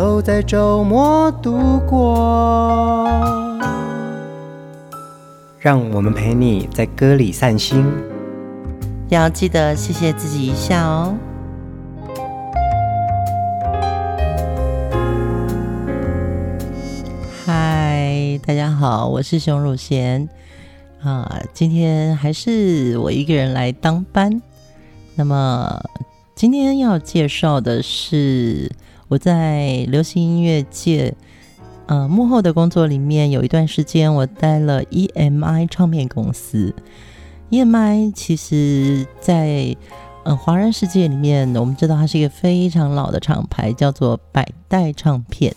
都在周末度过。让我们陪你在歌里散心，要记得谢谢自己一下哦。嗨，大家好，我是熊汝贤啊，今天还是我一个人来当班。那么今天要介绍的是我在流行音乐界。呃，幕后的工作里面有一段时间，我待了 EMI 唱片公司。EMI 其实在呃华人世界里面，我们知道它是一个非常老的厂牌，叫做百代唱片。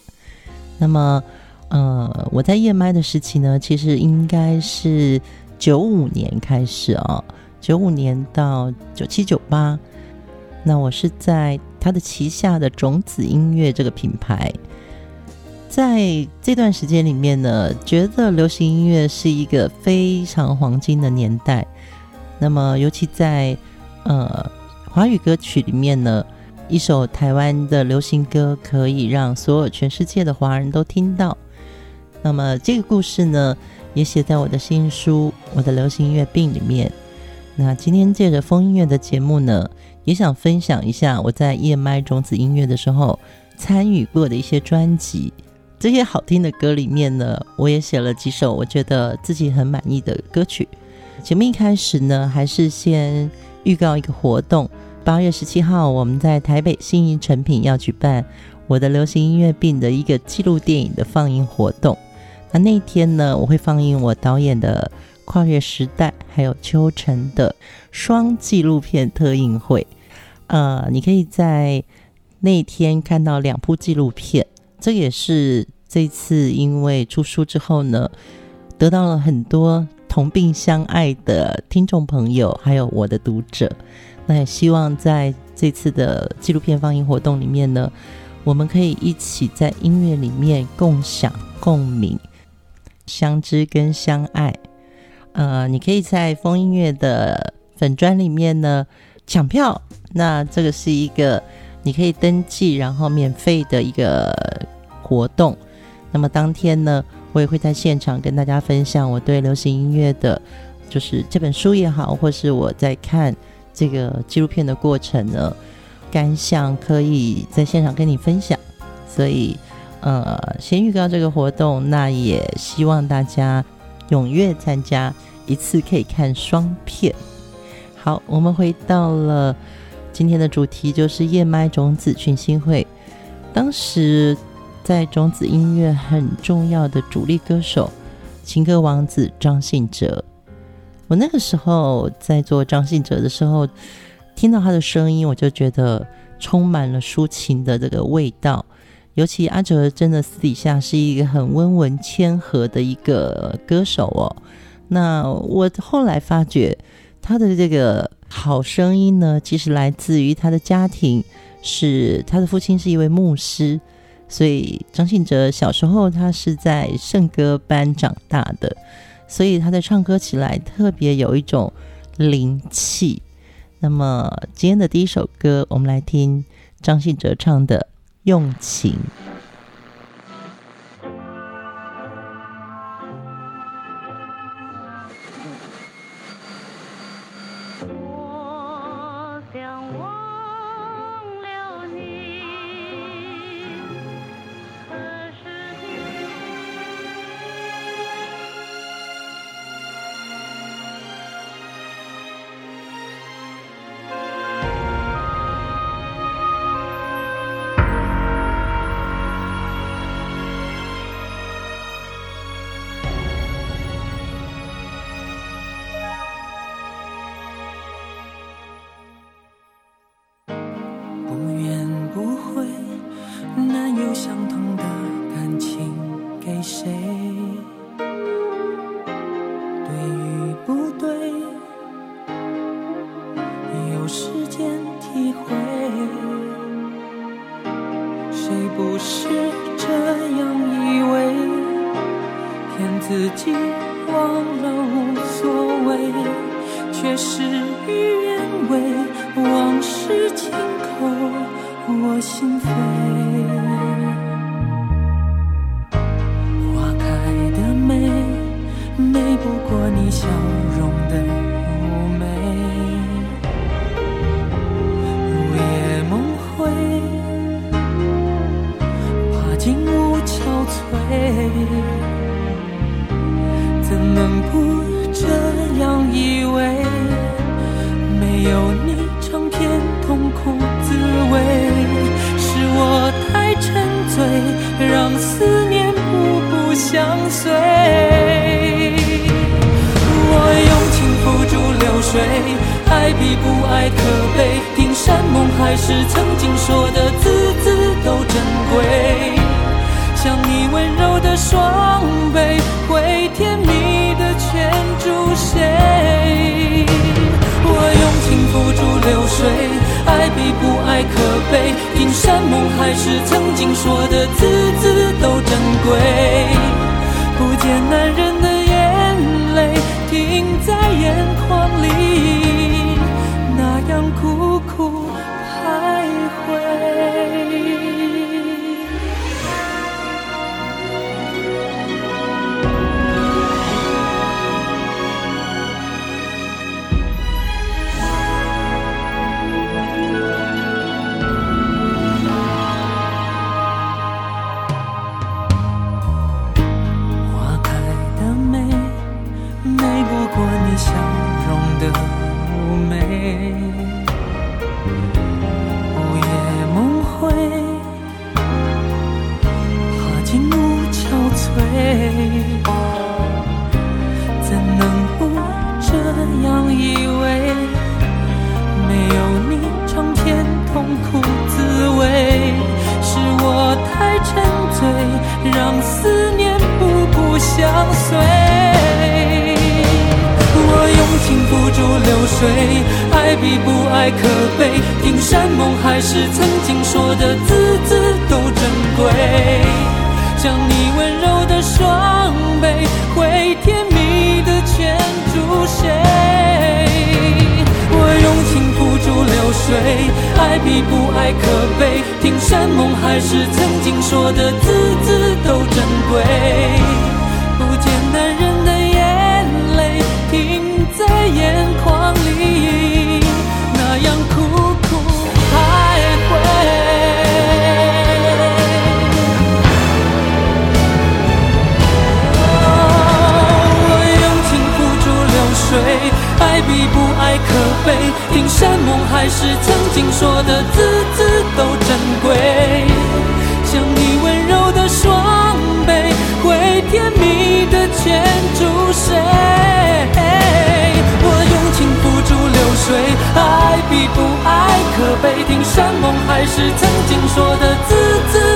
那么，呃，我在 EMI 的时期呢，其实应该是九五年开始啊，九五年到九七九八。那我是在他的旗下的种子音乐这个品牌。在这段时间里面呢，觉得流行音乐是一个非常黄金的年代。那么，尤其在呃华语歌曲里面呢，一首台湾的流行歌可以让所有全世界的华人都听到。那么，这个故事呢，也写在我的新书《我的流行音乐病》里面。那今天借着风音乐的节目呢，也想分享一下我在 EMI 种子音乐的时候参与过的一些专辑。这些好听的歌里面呢，我也写了几首我觉得自己很满意的歌曲。节目一开始呢，还是先预告一个活动：八月十七号，我们在台北信义诚品要举办我的流行音乐病的一个纪录电影的放映活动。那那天呢，我会放映我导演的《跨越时代》还有《秋晨》的双纪录片特映会。呃，你可以在那天看到两部纪录片。这也是这次因为出书之后呢，得到了很多同病相爱的听众朋友，还有我的读者。那也希望在这次的纪录片放映活动里面呢，我们可以一起在音乐里面共享、共鸣、相知跟相爱。呃，你可以在疯音乐的粉专里面呢抢票。那这个是一个你可以登记，然后免费的一个。活动，那么当天呢，我也会在现场跟大家分享我对流行音乐的，就是这本书也好，或是我在看这个纪录片的过程呢，感想可以在现场跟你分享。所以，呃，先预告这个活动，那也希望大家踊跃参加，一次可以看双片。好，我们回到了今天的主题，就是燕麦种子群星会，当时。在种子音乐很重要的主力歌手，情歌王子张信哲。我那个时候在做张信哲的时候，听到他的声音，我就觉得充满了抒情的这个味道。尤其阿哲真的私底下是一个很温文谦和的一个歌手哦。那我后来发觉他的这个好声音呢，其实来自于他的家庭，是他的父亲是一位牧师。所以张信哲小时候他是在圣歌班长大的，所以他在唱歌起来特别有一种灵气。那么今天的第一首歌，我们来听张信哲唱的《用情》。比不爱可悲。听山盟海誓，曾经说的字字都珍贵。像你温柔的双臂，会甜蜜的牵住谁？我用情付诸流水，爱比不爱可悲。听山盟海誓，曾经说的字字都珍贵。不见男人的眼泪停在眼眶说的字字都珍贵不见男人的眼泪停在眼眶里那样苦苦徘徊。我用情付诸流水爱比不爱可悲。听山盟海誓曾经说的字被听山盟海誓曾经说的字字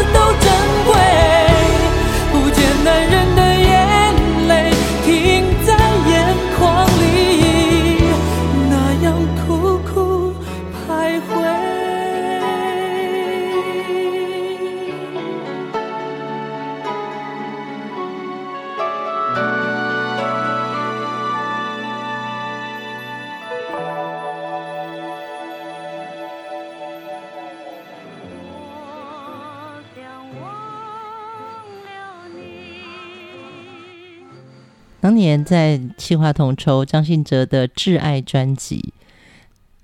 企划统筹张信哲的《挚爱》专辑，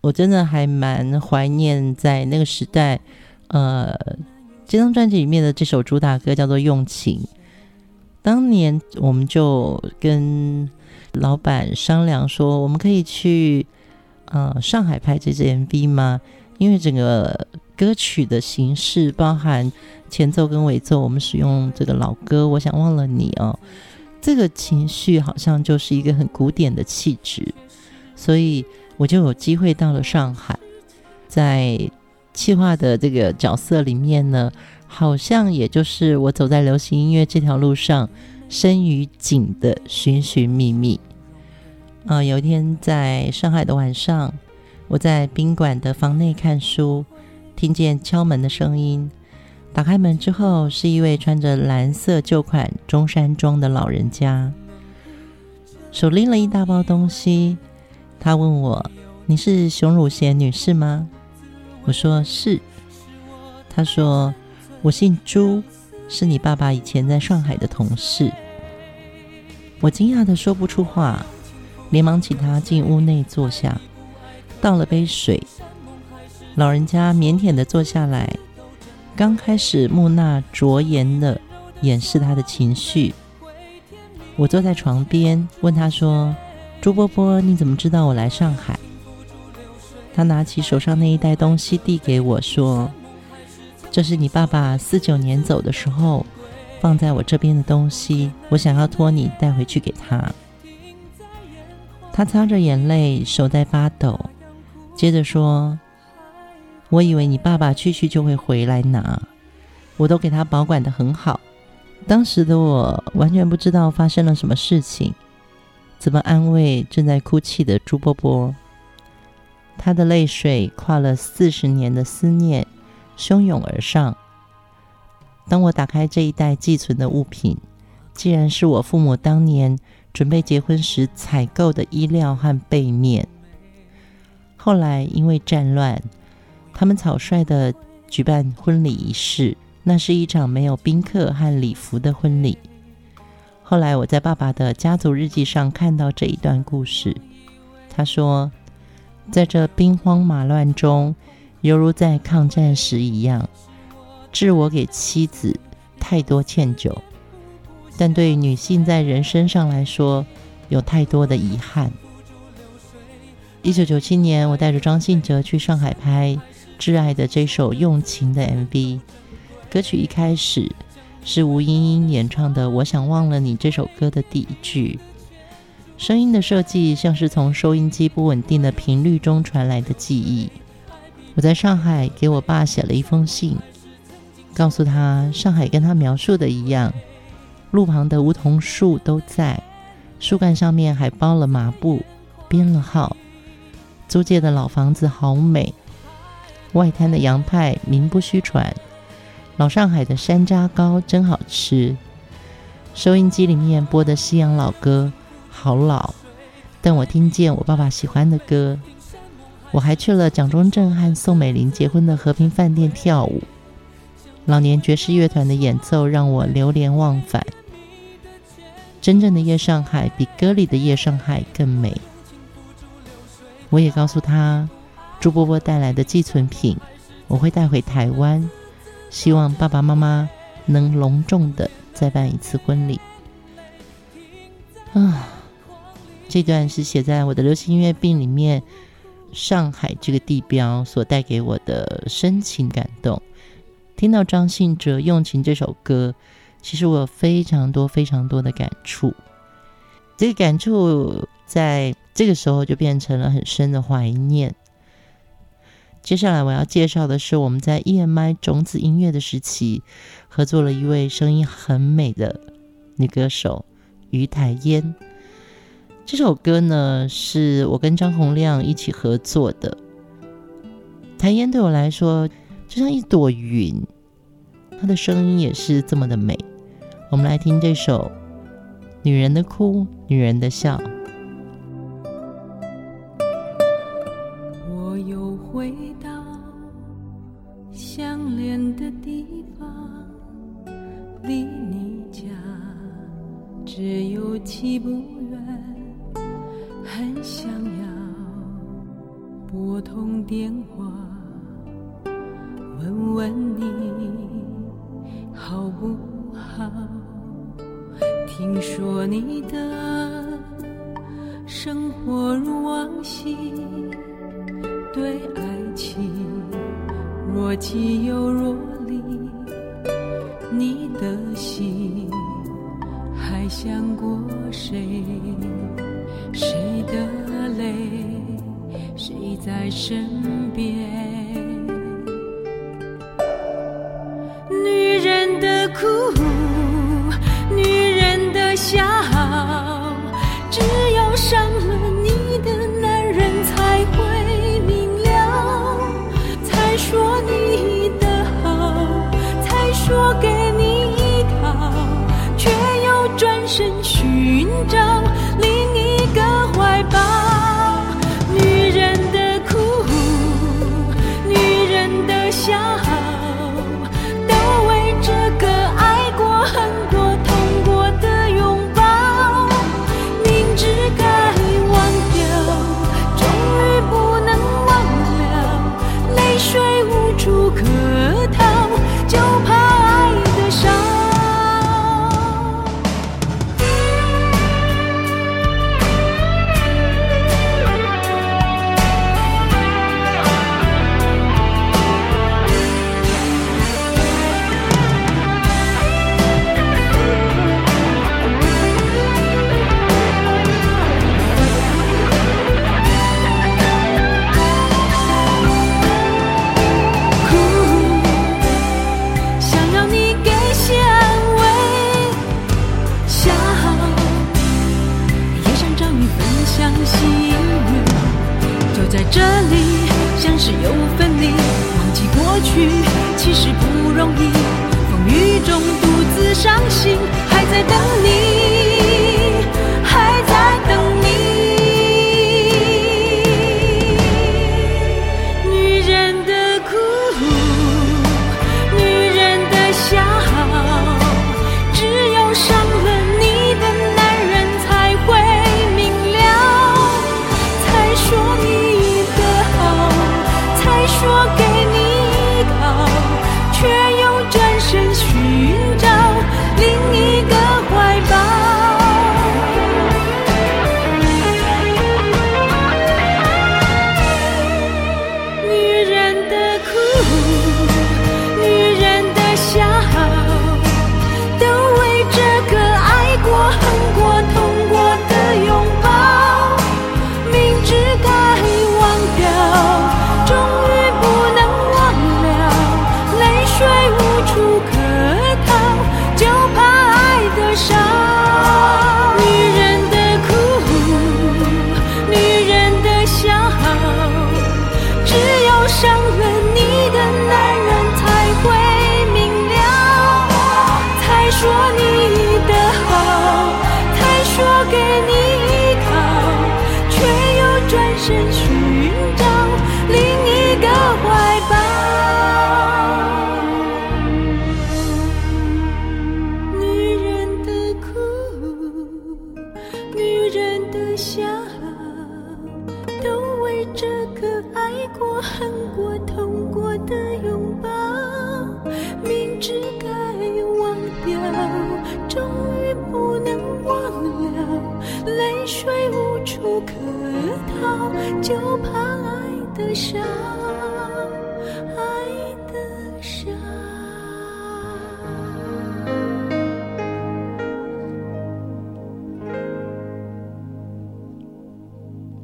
我真的还蛮怀念在那个时代。呃，这张专辑里面的这首主打歌叫做《用情》。当年我们就跟老板商量说，我们可以去呃上海拍这支 MV 吗？因为整个歌曲的形式包含前奏跟尾奏，我们使用这个老歌。我想忘了你哦。这个情绪好像就是一个很古典的气质，所以我就有机会到了上海，在企划的这个角色里面呢，好像也就是我走在流行音乐这条路上深于景的寻寻觅觅。啊、有一天在上海的晚上，我在宾馆的房内看书，听见敲门的声音，打开门之后，是一位穿着蓝色旧款中山装的老人家，手拎了一大包东西。他问我：“你是熊汝贤女士吗？”我说：“是。”他说：“我姓朱，是你爸爸以前在上海的同事。”我惊讶的说不出话，连忙请他进屋内坐下，倒了杯水。老人家腼腆的坐下来，刚开始木讷着颜地掩饰他的情绪。我坐在床边，问他说：“朱伯伯，你怎么知道我来上海？”他拿起手上那一袋东西递给我说：“这是你爸爸四九年走的时候。”放在我这边的东西，我想要托你带回去给他。他擦着眼泪，手在发抖，接着说：“我以为你爸爸去去就会回来拿，我都给他保管得很好。当时的我完全不知道发生了什么事情，怎么安慰正在哭泣的朱伯伯？他的泪水跨了四十年的思念，汹涌而上。”当我打开这一袋寄存的物品，竟然是我父母当年准备结婚时采购的衣料和被面。后来因为战乱，他们草率的举办婚礼仪式，那是一场没有宾客和礼服的婚礼。后来我在爸爸的家族日记上看到这一段故事，他说，在这兵荒马乱中，犹如在抗战时一样。致我给妻子太多歉疚，但对女性在人生上来说，有太多的遗憾。一九九七年，我带着张信哲去上海拍《挚爱》的这首用情的 MV，歌曲一开始是吴莺莺演唱的《我想忘了你》这首歌的第一句，声音的设计像是从收音机不稳定的频率中传来的记忆。我在上海给我爸写了一封信。告诉他，上海跟他描述的一样，路旁的梧桐树都在，树干上面还包了麻布，编了号。租界的老房子好美，外滩的洋派名不虚传，老上海的山楂糕真好吃。收音机里面播的西洋老歌好老，但我听见我爸爸喜欢的歌。我还去了蒋中正和宋美龄结婚的和平饭店跳舞。老年爵士乐团的演奏让我流连忘返。真正的夜上海比歌里的夜上海更美。我也告诉他，朱伯伯带来的寄存品，我会带回台湾，希望爸爸妈妈能隆重的再办一次婚礼。啊，这段是写在我的流行音乐病里面，上海这个地标所带给我的深情感动。听到张信哲《用情》这首歌，其实我有非常多、非常多的感触。这个感触在这个时候就变成了很深的怀念。接下来我要介绍的是我们在 EMI 种子音乐的时期合作了一位声音很美的女歌手于台烟。这首歌呢，是我跟张洪量一起合作的。台烟对我来说，就像一朵云，她的声音也是这么的美。我们来听这首《女人的哭，女人的笑》。离你家只有七步远，很想要拨通电话。问问你好不好？听说你的生活如往昔，对爱情若即又若生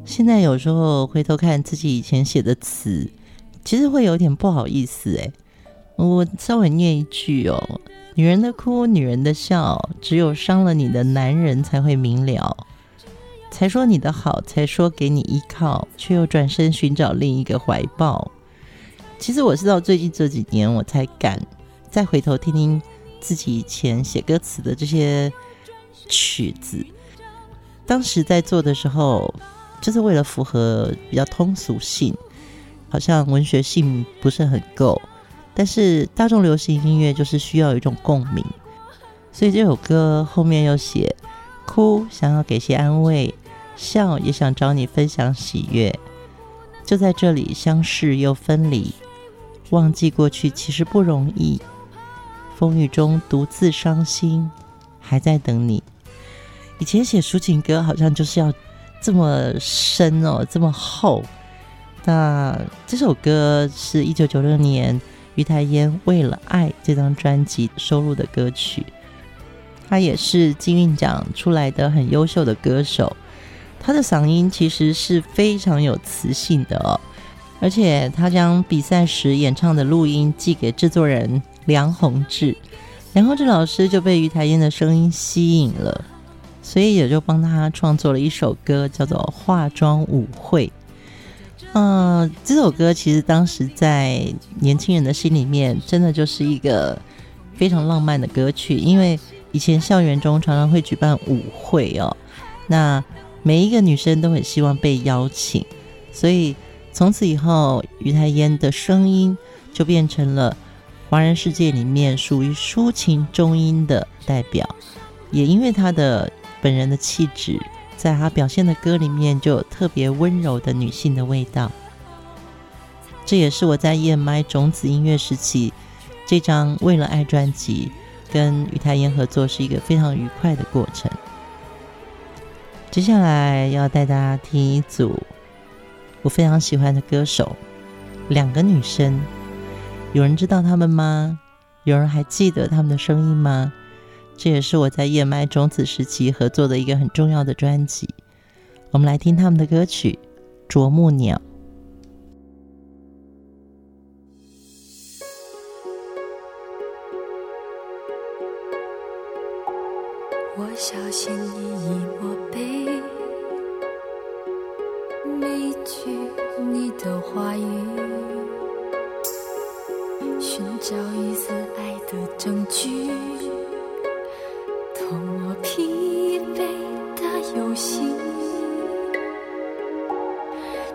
现在有时候回头看自己以前写的词，其实会有点不好意思哎。我稍微念一句哦：女人的哭，女人的笑，只有伤了你的男人才会明了。才说你的好，才说给你依靠，却又转身寻找另一个怀抱。其实我是到最近这几年，我才敢再回头听听自己以前写歌词的这些曲子。当时在做的时候。就是为了符合比较通俗性，好像文学性不是很够，但是大众流行音乐就是需要有一种共鸣，所以这首歌后面又写哭想要给些安慰，笑也想找你分享喜悦，就在这里相识又分离，忘记过去其实不容易，风雨中独自伤心，还在等你。以前写抒情歌好像就是要。这么深哦，这么厚。那这首歌是一九九六年于台烟《为了爱》这张专辑收录的歌曲。他也是金韵奖出来的很优秀的歌手。他的嗓音其实是非常有磁性的哦，而且他将比赛时演唱的录音寄给制作人梁弘志，梁弘志老师就被于台烟的声音吸引了。所以也就帮他创作了一首歌，叫做《化妆舞会》。嗯、这首歌其实当时在年轻人的心里面，真的就是一个非常浪漫的歌曲。因为以前校园中常常会举办舞会哦，那每一个女生都很希望被邀请，所以从此以后，于太烟的声音就变成了华人世界里面属于抒情中音的代表。也因为他的。本人的气质，在她表现的歌里面就有特别温柔的女性的味道。这也是我在 EMI 种子音乐时期这张《为了爱》专辑跟于台烟合作是一个非常愉快的过程。接下来要带大家听一组我非常喜欢的歌手，两个女生，有人知道她们吗？有人还记得她们的声音吗？这也是我在燕麦种子时期合作的一个很重要的专辑。我们来听他们的歌曲《啄木鸟》。我小心翼翼默背每句你的话语。寻找一丝爱的证据，疲惫的游戏，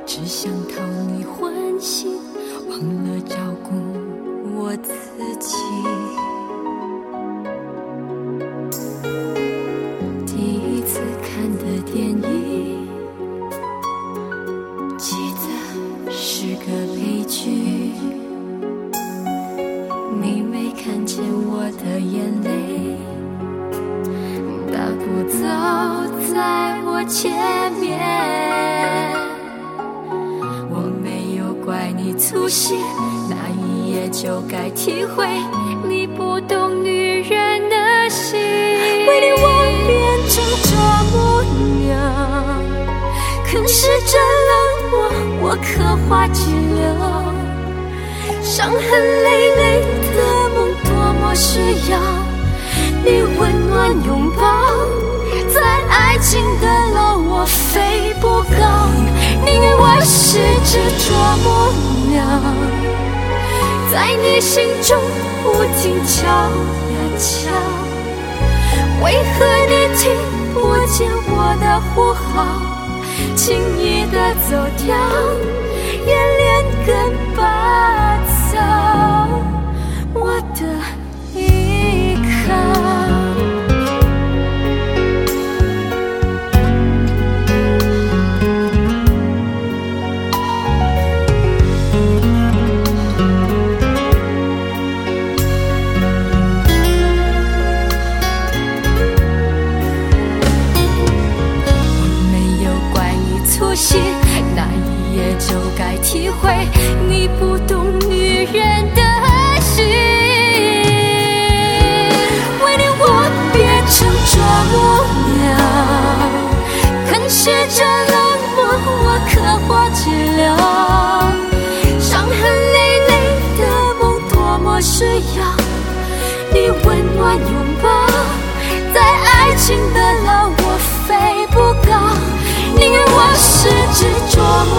只想讨你欢喜，忘了照顾我自己。是只啄木鸟，在你心中不停敲呀敲。为何你听不见我的呼号，轻易的走掉，眼泪情的牢，我飞不高，宁愿我是只啄木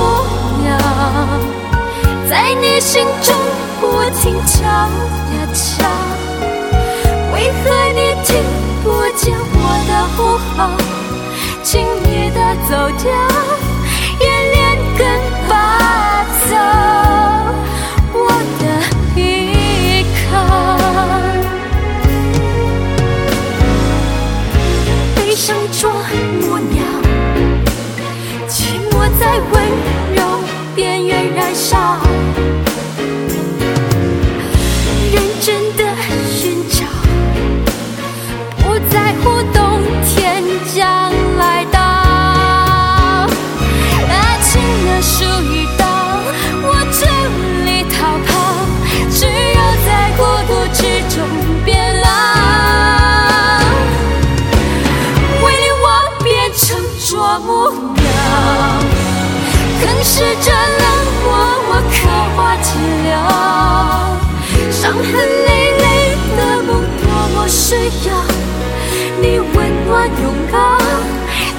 鸟，在你心中不停敲呀敲，为何你听不见我的呼号，轻易的走掉。啄木鸟寂寞在温柔边缘燃烧。拥抱，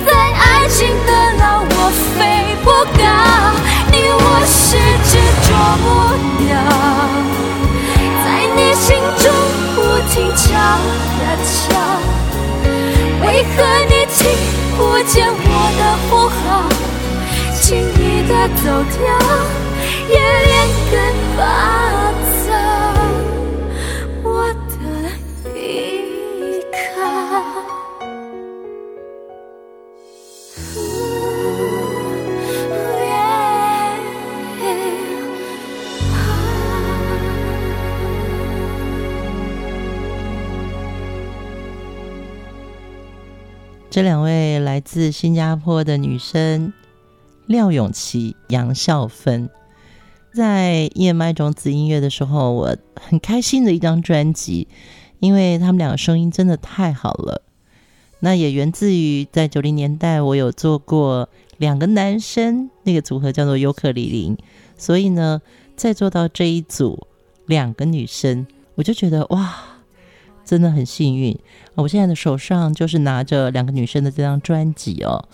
在爱情的牢我飞不高，你我是执着不了，在你心中不停敲呀敲，为何你听不见我的呼号，轻易的走掉，也连根拔。这两位来自新加坡的女生廖永琪、杨孝芬，在 EMI 种子音乐的时候，我很开心的一张专辑，因为他们两个声音真的太好了。那也源自于在九零年代，我有做过两个男生那个组合叫做尤克里里，所以呢，再做到这一组两个女生，我就觉得哇。真的很幸运，我现在的手上就是拿着两个女生的这张专辑哦。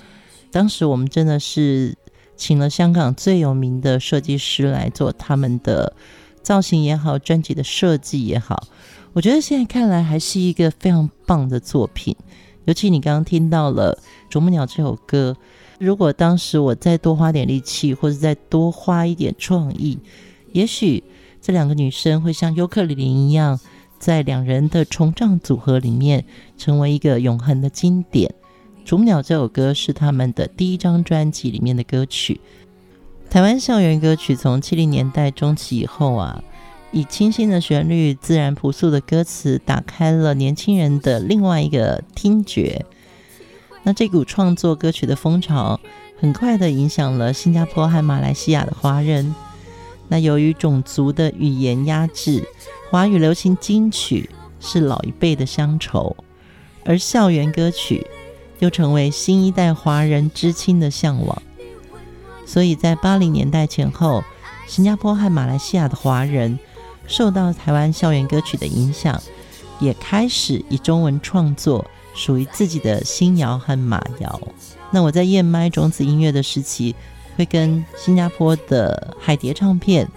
当时我们真的是请了香港最有名的设计师来做他们的造型也好，专辑的设计也好，我觉得现在看来还是一个非常棒的作品。尤其你刚刚听到了《啄木鸟》这首歌，如果当时我再多花点力气，或者再多花一点创意，也许这两个女生会像尤克里林一样，在两人的重唱组合里面，成为一个永恒的经典。《啄木鸟》这首歌是他们的第一张专辑里面的歌曲。台湾校园歌曲从七零年代中期以后啊，以清新的旋律、自然朴素的歌词，打开了年轻人的另外一个听觉。那这股创作歌曲的风潮，很快的影响了新加坡和马来西亚的华人。那由于种族的语言压制，华语流行金曲是老一辈的乡愁，而校园歌曲又成为新一代华人知青的向往。所以在八零年代前后，新加坡和马来西亚的华人受到台湾校园歌曲的影响，也开始以中文创作属于自己的新谣和马谣。那我在燕麦种子音乐的时期，会跟新加坡的海蝶唱片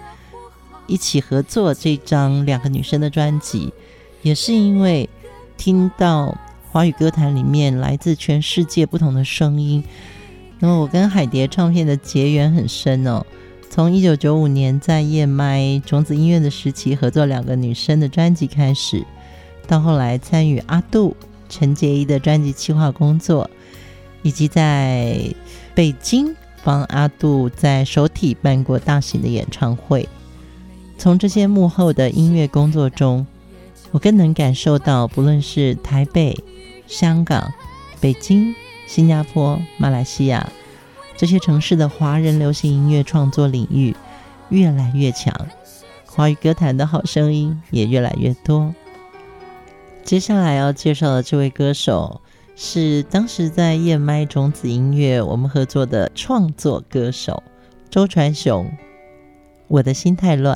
一起合作这张两个女生的专辑，也是因为听到华语歌坛里面来自全世界不同的声音。那么我跟海蝶唱片的结缘很深哦，从一九九五年在燕麦种子音乐的时期合作两个女生的专辑开始，到后来参与阿杜陈洁仪的专辑企划工作，以及在北京帮阿杜在首体办过大型的演唱会。从这些幕后的音乐工作中，我更能感受到，不论是台北、香港、北京。新加坡、马来西亚这些城市的华人流行音乐创作领域越来越强，华语歌坛的好声音也越来越多。接下来要介绍的这位歌手是当时在燕麦种子音乐我们合作的创作歌手周传雄。我的心太乱。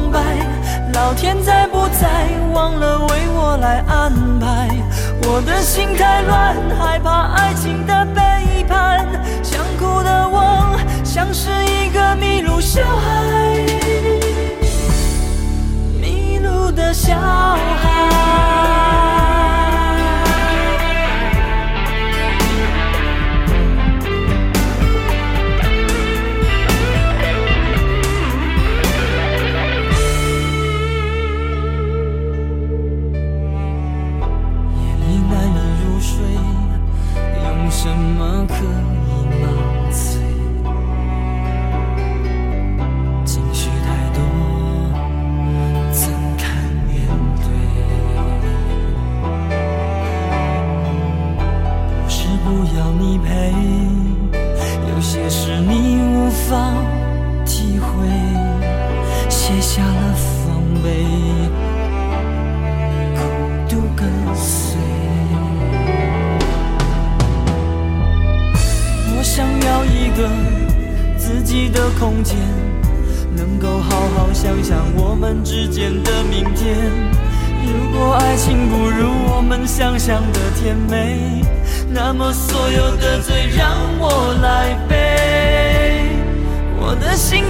老天在不在，忘了为我来安排。我的心太乱，害怕爱情的背叛。想哭的我，像是一个迷路小孩。迷路的小孩。方体会卸下了防备孤独跟随我想要一个自己的空间能够好好想想我们之间的明天。如果爱情不如我们想象的甜美那么所有的罪让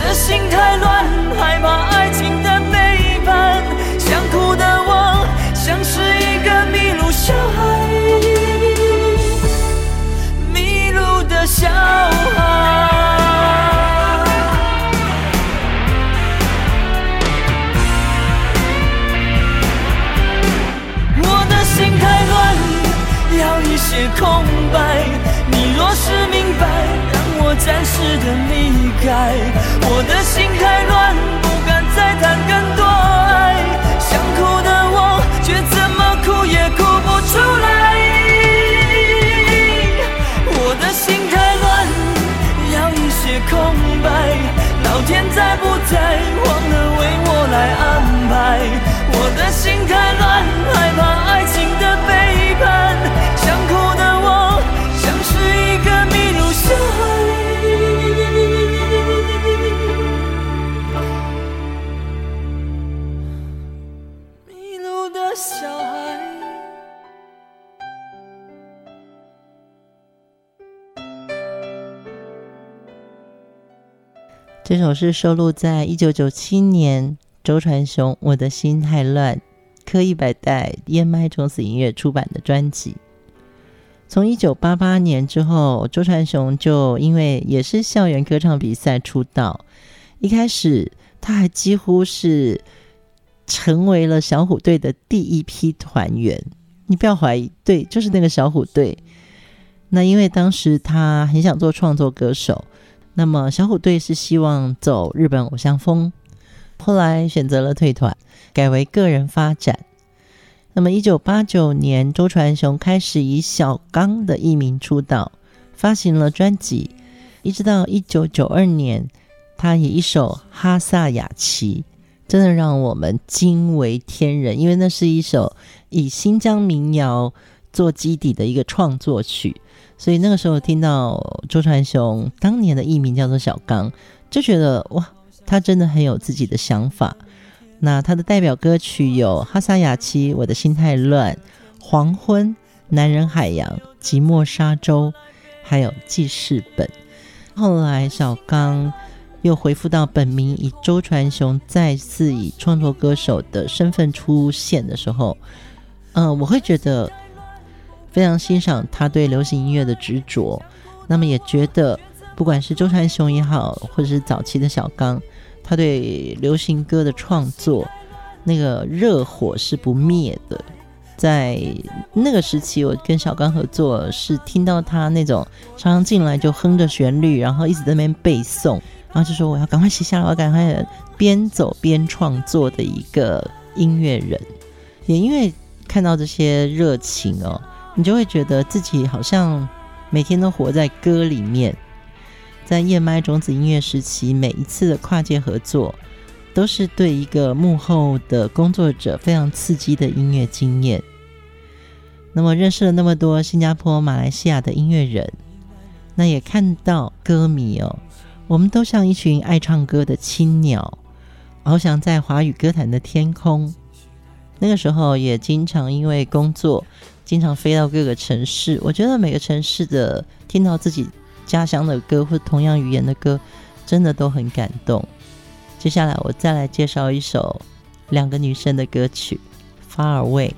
我的心太乱，害怕爱情的背叛。想哭的我，像是一个迷路小孩。迷路的小孩，我的心太乱，要一些空白。你若是明白，我暂时的离开。我的心太乱，不敢再谈更多爱。想哭的我，却怎么哭也哭不出来。我的心太乱，要一些空白，老天在不在？忘了为我来安排。我的心太乱，害怕爱这首是收录在一九九七年周传雄《我的心太乱》刻一百代燕麦种子音乐出版的专辑。从一九八八年之后，周传雄就因为也是校园歌唱比赛出道，一开始他还几乎是成为了小虎队的第一批团员。你不要怀疑，对，就是那个小虎队。那因为当时他很想做创作歌手。那么小虎队是希望走日本偶像风，后来选择了退团，改为个人发展。那么一九八九年，周传雄开始以小刚的艺名出道，发行了专辑，一直到一九九二年，他以一首《哈萨雅琪》，真的让我们惊为天人，因为那是一首以新疆民谣做基底的一个创作曲。所以那个时候听到周传雄当年的艺名叫做小刚，就觉得哇，他真的很有自己的想法。那他的代表歌曲有《哈萨雅齐》、《我的心太乱》、《黄昏》、《男人海洋》、《寂寞沙洲》，还有《记事本》。后来小刚又恢复到本名，以周传雄再次以创作歌手的身份出现的时候，嗯、我会觉得。非常欣赏他对流行音乐的执着，那么也觉得，不管是周传雄也好，或者是早期的小刚，他对流行歌的创作那个热火是不灭的。在那个时期，我跟小刚合作，是听到他那种常常进来就哼着旋律，然后一直在那边背诵，然后就说我要赶快写下来，我要赶快边走边创作的一个音乐人。也因为看到这些热情哦。你就会觉得自己好像每天都活在歌里面。在燕麦种子音乐时期，每一次的跨界合作，都是对一个幕后的工作者非常刺激的音乐经验。那么认识了那么多新加坡、马来西亚的音乐人，那也看到歌迷哦，我们都像一群爱唱歌的青鸟，翱翔在华语歌坛的天空。那个时候也经常因为工作。经常飞到各个城市，我觉得每个城市的听到自己家乡的歌或同样语言的歌，真的都很感动。接下来我再来介绍一首两个女生的歌曲《Far Away》。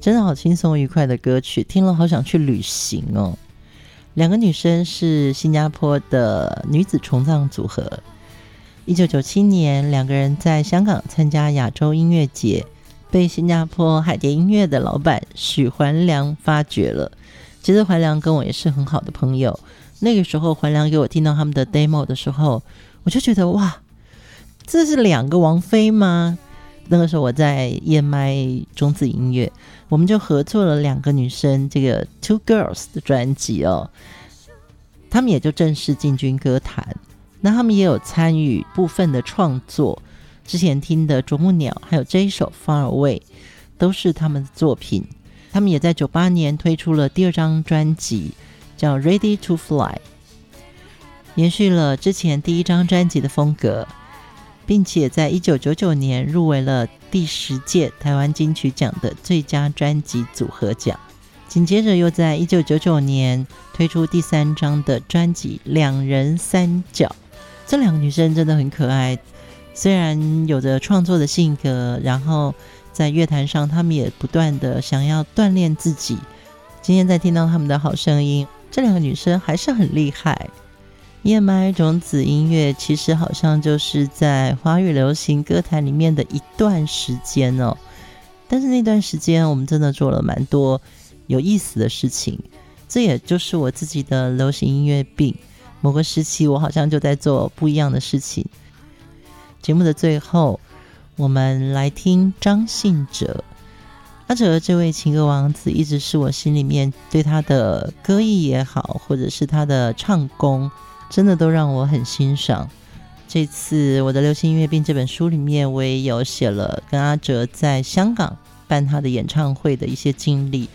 真的好轻松愉快的歌曲，听了好想去旅行哦。两个女生是新加坡的女子重葬组合。一九九七年，两个人在香港参加亚洲音乐节，被新加坡海蝶音乐的老板许环良发掘了。其实环良跟我也是很好的朋友。那个时候，环良给我听到他们的 demo 的时候，我就觉得哇，这是两个王菲吗？那个时候我在 EMI 种子音乐，我们就合作了两个女生这个 Two Girls 的专辑哦，他们也就正式进军歌坛。那他们也有参与部分的创作，之前听的啄木鸟还有这一首 Far Away 都是他们的作品。他们也在九八年推出了第二张专辑，叫 Ready to Fly，延续了之前第一张专辑的风格。并且在一九九九年入围了第十届台湾金曲奖的最佳专辑组合奖，紧接着又在一九九九年推出第三张的专辑《两人三角》。这两个女生真的很可爱，虽然有着创作的性格，然后在乐坛上，她们也不断的想要锻炼自己。今天在听到她们的好声音，这两个女生还是很厉害。燕麦种子音乐其实好像就是在华语流行歌坛里面的一段时间哦，但是那段时间我们真的做了蛮多有意思的事情，这也就是我自己的流行音乐病。某个时期我好像就在做不一样的事情。节目的最后，我们来听张信哲。阿哲这位情歌王子，一直是我心里面对他的歌艺也好，或者是他的唱功。真的都让我很欣赏。这次我的《流行音乐病》这本书里面，我也有写了跟阿哲在香港办他的演唱会的一些经历。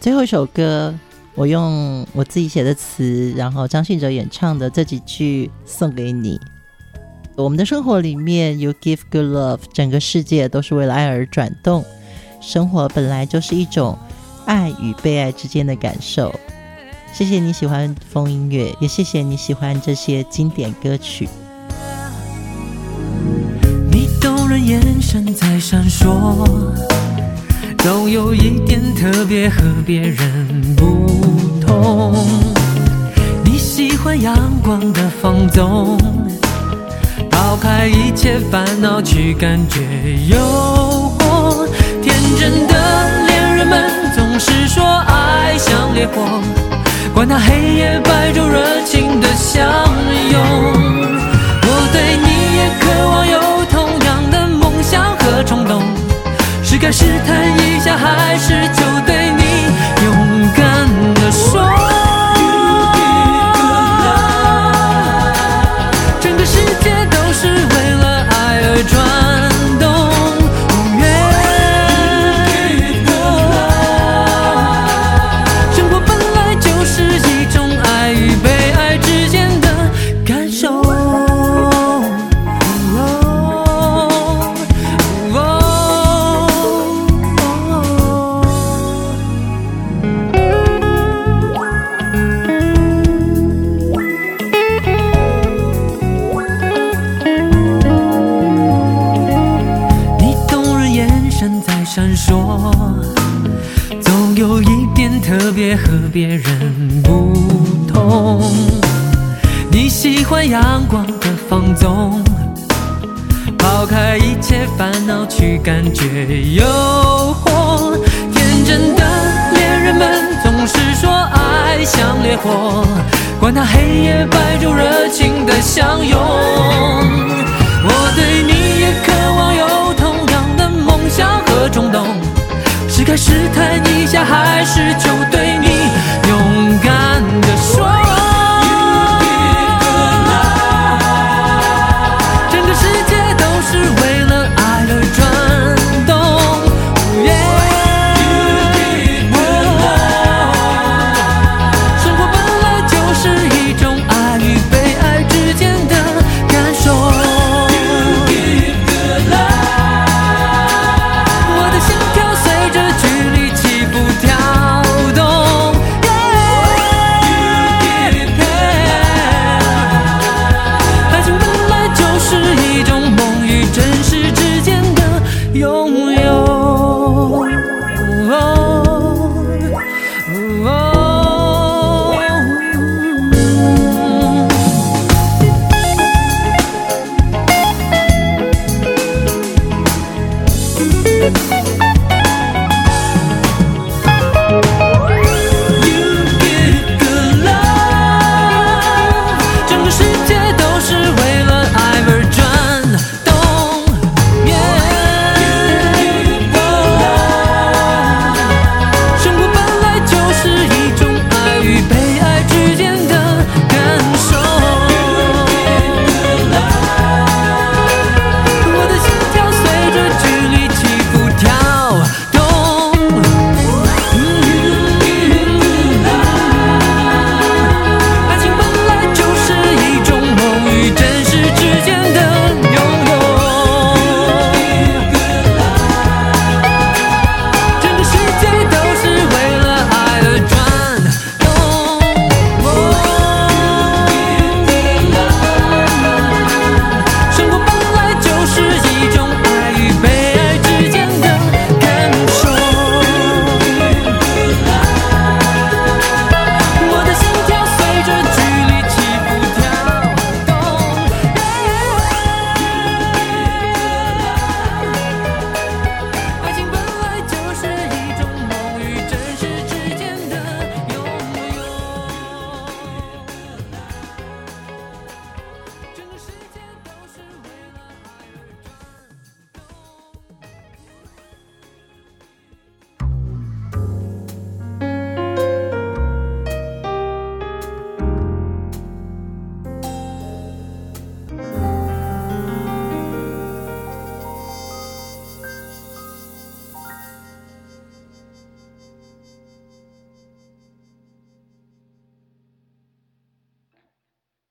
最后一首歌，我用我自己写的词，然后张信哲演唱的这几句送给你。我们的生活里面，You give good love，整个世界都是为了爱而转动。生活本来就是一种爱与被爱之间的感受。谢谢你喜欢风音乐，也谢谢你喜欢这些经典歌曲。你动人眼神在闪烁，都有一点特别和别人不同。你喜欢阳光的放纵，抛开一切烦恼去感觉诱惑。天真的恋人们总是说爱像烈火。管他黑夜白昼，热情的相拥。我对你也渴望有同样的梦想和冲动，是该试探一下，还是就人不同，你喜欢阳光的放纵，抛开一切烦恼去感觉诱惑，天真的恋人们总是说爱像烈火，管他黑夜白昼热情的相拥，我对你也渴望有同样的梦想和冲动，是该试探一下还是就对。